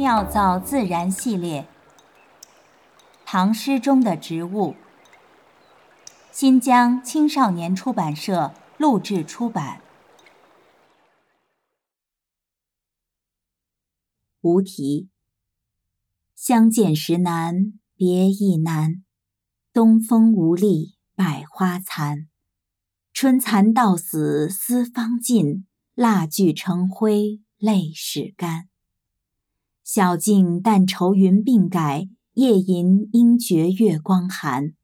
妙造自然系列，唐诗中的植物。新疆青少年出版社录制出版。无题。相见时难别亦难，东风无力百花残。春蚕到死丝方尽，蜡炬成灰泪始干。晓镜但愁云鬓改，夜吟应觉月光寒。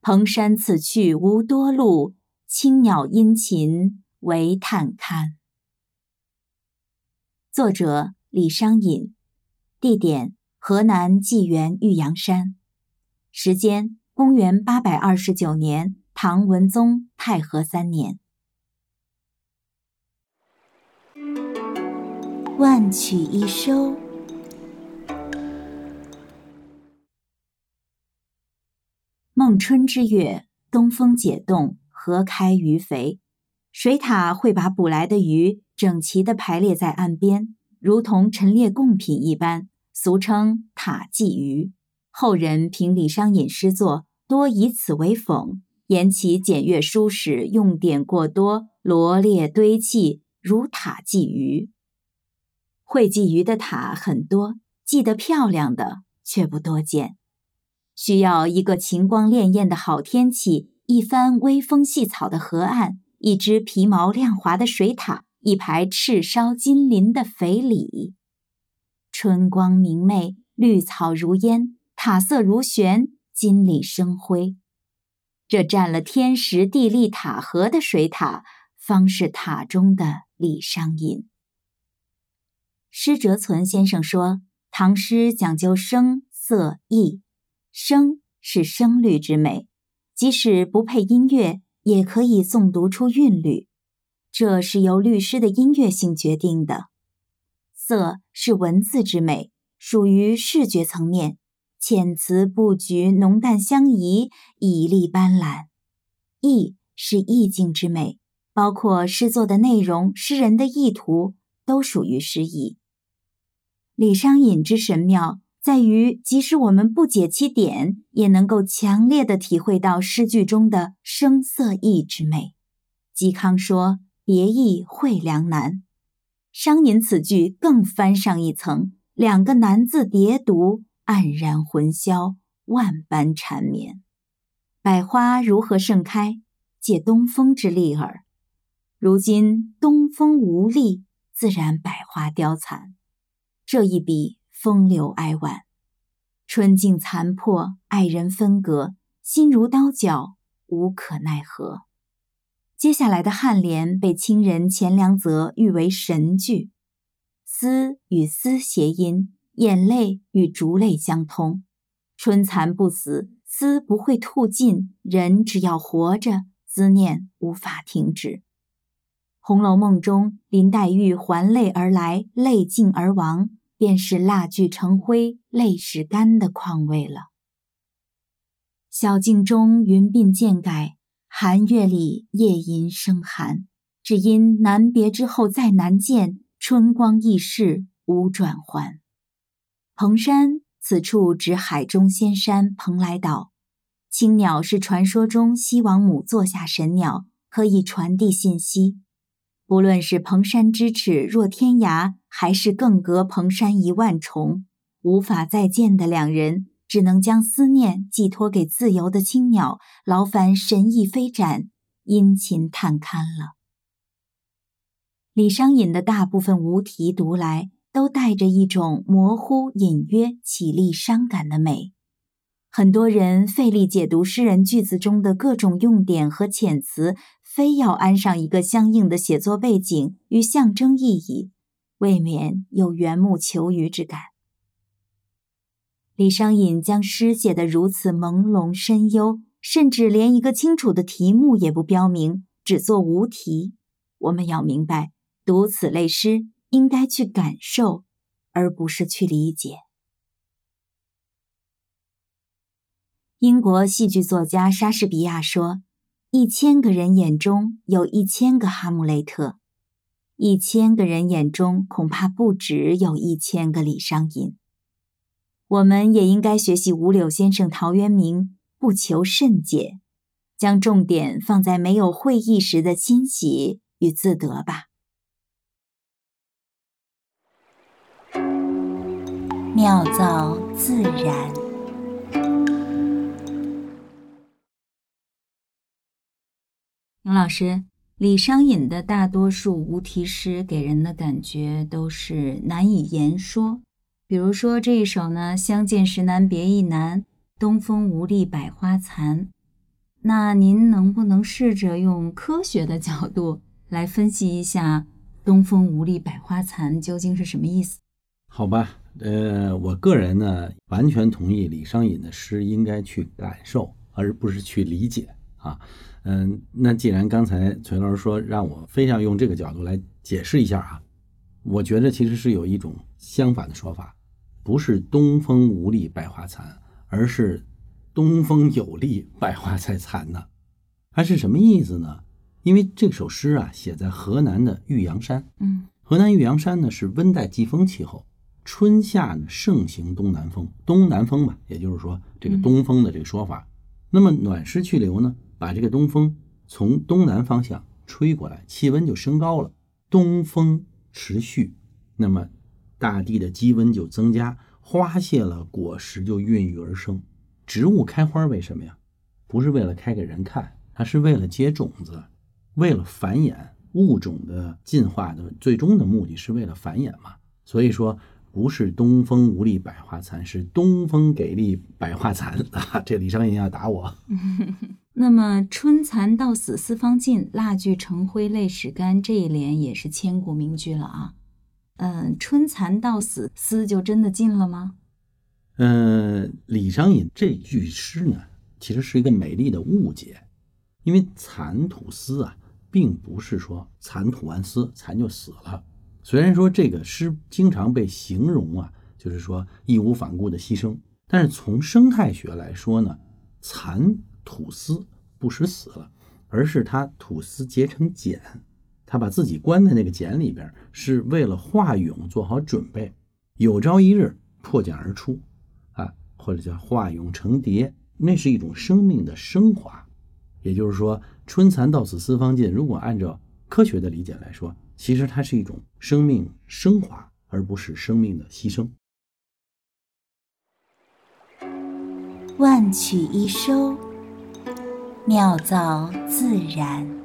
蓬山此去无多路，青鸟殷勤为探看。作者李商隐，地点河南济源玉阳山，时间公元八百二十九年，唐文宗太和三年。万曲一收。孟春之月，东风解冻，河开鱼肥，水獭会把捕来的鱼整齐地排列在岸边，如同陈列贡品一般，俗称塔鲫鱼。后人评李商隐诗作，多以此为讽，言其简约舒适，用典过多，罗列堆砌，如塔鲫鱼。会鲫鱼的塔很多，鲫得漂亮的却不多见。需要一个晴光潋滟的好天气，一番微风细草的河岸，一只皮毛亮滑的水獭，一排赤烧金鳞的肥鲤。春光明媚，绿草如烟，塔色如璇，金鲤生辉。这占了天时地利塔河的水獭，方是塔中的李商隐。施哲存先生说，唐诗讲究声色意。声是声律之美，即使不配音乐，也可以诵读出韵律，这是由律诗的音乐性决定的。色是文字之美，属于视觉层面，遣词布局浓淡相宜，绮丽斑斓。意是意境之美，包括诗作的内容、诗人的意图，都属于诗意。李商隐之神妙。在于，即使我们不解其点，也能够强烈的体会到诗句中的声色意之美。嵇康说：“别意会良难。”商隐此句更翻上一层，两个难字叠读，黯然魂销，万般缠绵。百花如何盛开？借东风之力耳。如今东风无力，自然百花凋残。这一笔。风流哀婉，春境残破，爱人分隔，心如刀绞，无可奈何。接下来的颔联被清人钱良泽誉为神句。思与思谐音，眼泪与烛泪相通。春蚕不死，丝不会吐尽，人只要活着，思念无法停止。《红楼梦》中林黛玉还泪而来，泪尽而亡。便是蜡炬成灰泪始干的况味了。晓镜中云鬓渐改，寒月里夜吟声寒。只因难别之后再难见，春光易逝无转还。蓬山，此处指海中仙山蓬莱岛。青鸟是传说中西王母座下神鸟，可以传递信息。不论是蓬山之尺若天涯，还是更隔蓬山一万重，无法再见的两人，只能将思念寄托给自由的青鸟，劳烦神翼飞展，殷勤探勘了。李商隐的大部分无题读来，都带着一种模糊、隐约、绮丽、伤感的美。很多人费力解读诗人句子中的各种用典和遣词，非要安上一个相应的写作背景与象征意义，未免有缘木求鱼之感。李商隐将诗写得如此朦胧深幽，甚至连一个清楚的题目也不标明，只作无题。我们要明白，读此类诗应该去感受，而不是去理解。英国戏剧作家莎士比亚说：“一千个人眼中有一千个哈姆雷特。”一千个人眼中恐怕不止有一千个李商隐。我们也应该学习五柳先生陶渊明，不求甚解，将重点放在没有会意时的欣喜与自得吧。妙造自然。王老师，李商隐的大多数无题诗给人的感觉都是难以言说。比如说这一首呢，“相见时难别亦难，东风无力百花残”。那您能不能试着用科学的角度来分析一下“东风无力百花残”究竟是什么意思？好吧，呃，我个人呢完全同意李商隐的诗应该去感受，而不是去理解啊。嗯，那既然刚才崔老师说让我非要用这个角度来解释一下啊，我觉得其实是有一种相反的说法。不是东风无力百花残，而是东风有力百花才残呢。它是什么意思呢？因为这首诗啊，写在河南的玉阳山。嗯，河南玉阳山呢是温带季风气候，春夏呢盛行东南风，东南风嘛，也就是说这个东风的这个说法。那么暖湿去留呢，把这个东风从东南方向吹过来，气温就升高了。东风持续，那么。大地的积温就增加，花谢了，果实就孕育而生。植物开花为什么呀？不是为了开给人看，它是为了结种子，为了繁衍。物种的进化的最终的目的是为了繁衍嘛。所以说，不是东风无力百花残，是东风给力百花残啊！这李商隐要打我。那么“春蚕到死丝方尽，蜡炬成灰泪始干”这一联也是千古名句了啊。嗯，春蚕到死丝就真的尽了吗？嗯，李商隐这句诗呢，其实是一个美丽的误解，因为蚕吐丝啊，并不是说蚕吐完丝，蚕就死了。虽然说这个诗经常被形容啊，就是说义无反顾的牺牲，但是从生态学来说呢，蚕吐丝不是死了，而是他吐丝结成茧。他把自己关在那个茧里边，是为了化蛹做好准备，有朝一日破茧而出，啊，或者叫化蛹成蝶，那是一种生命的升华。也就是说，春蚕到死丝方尽。如果按照科学的理解来说，其实它是一种生命升华，而不是生命的牺牲。万曲一收，妙造自然。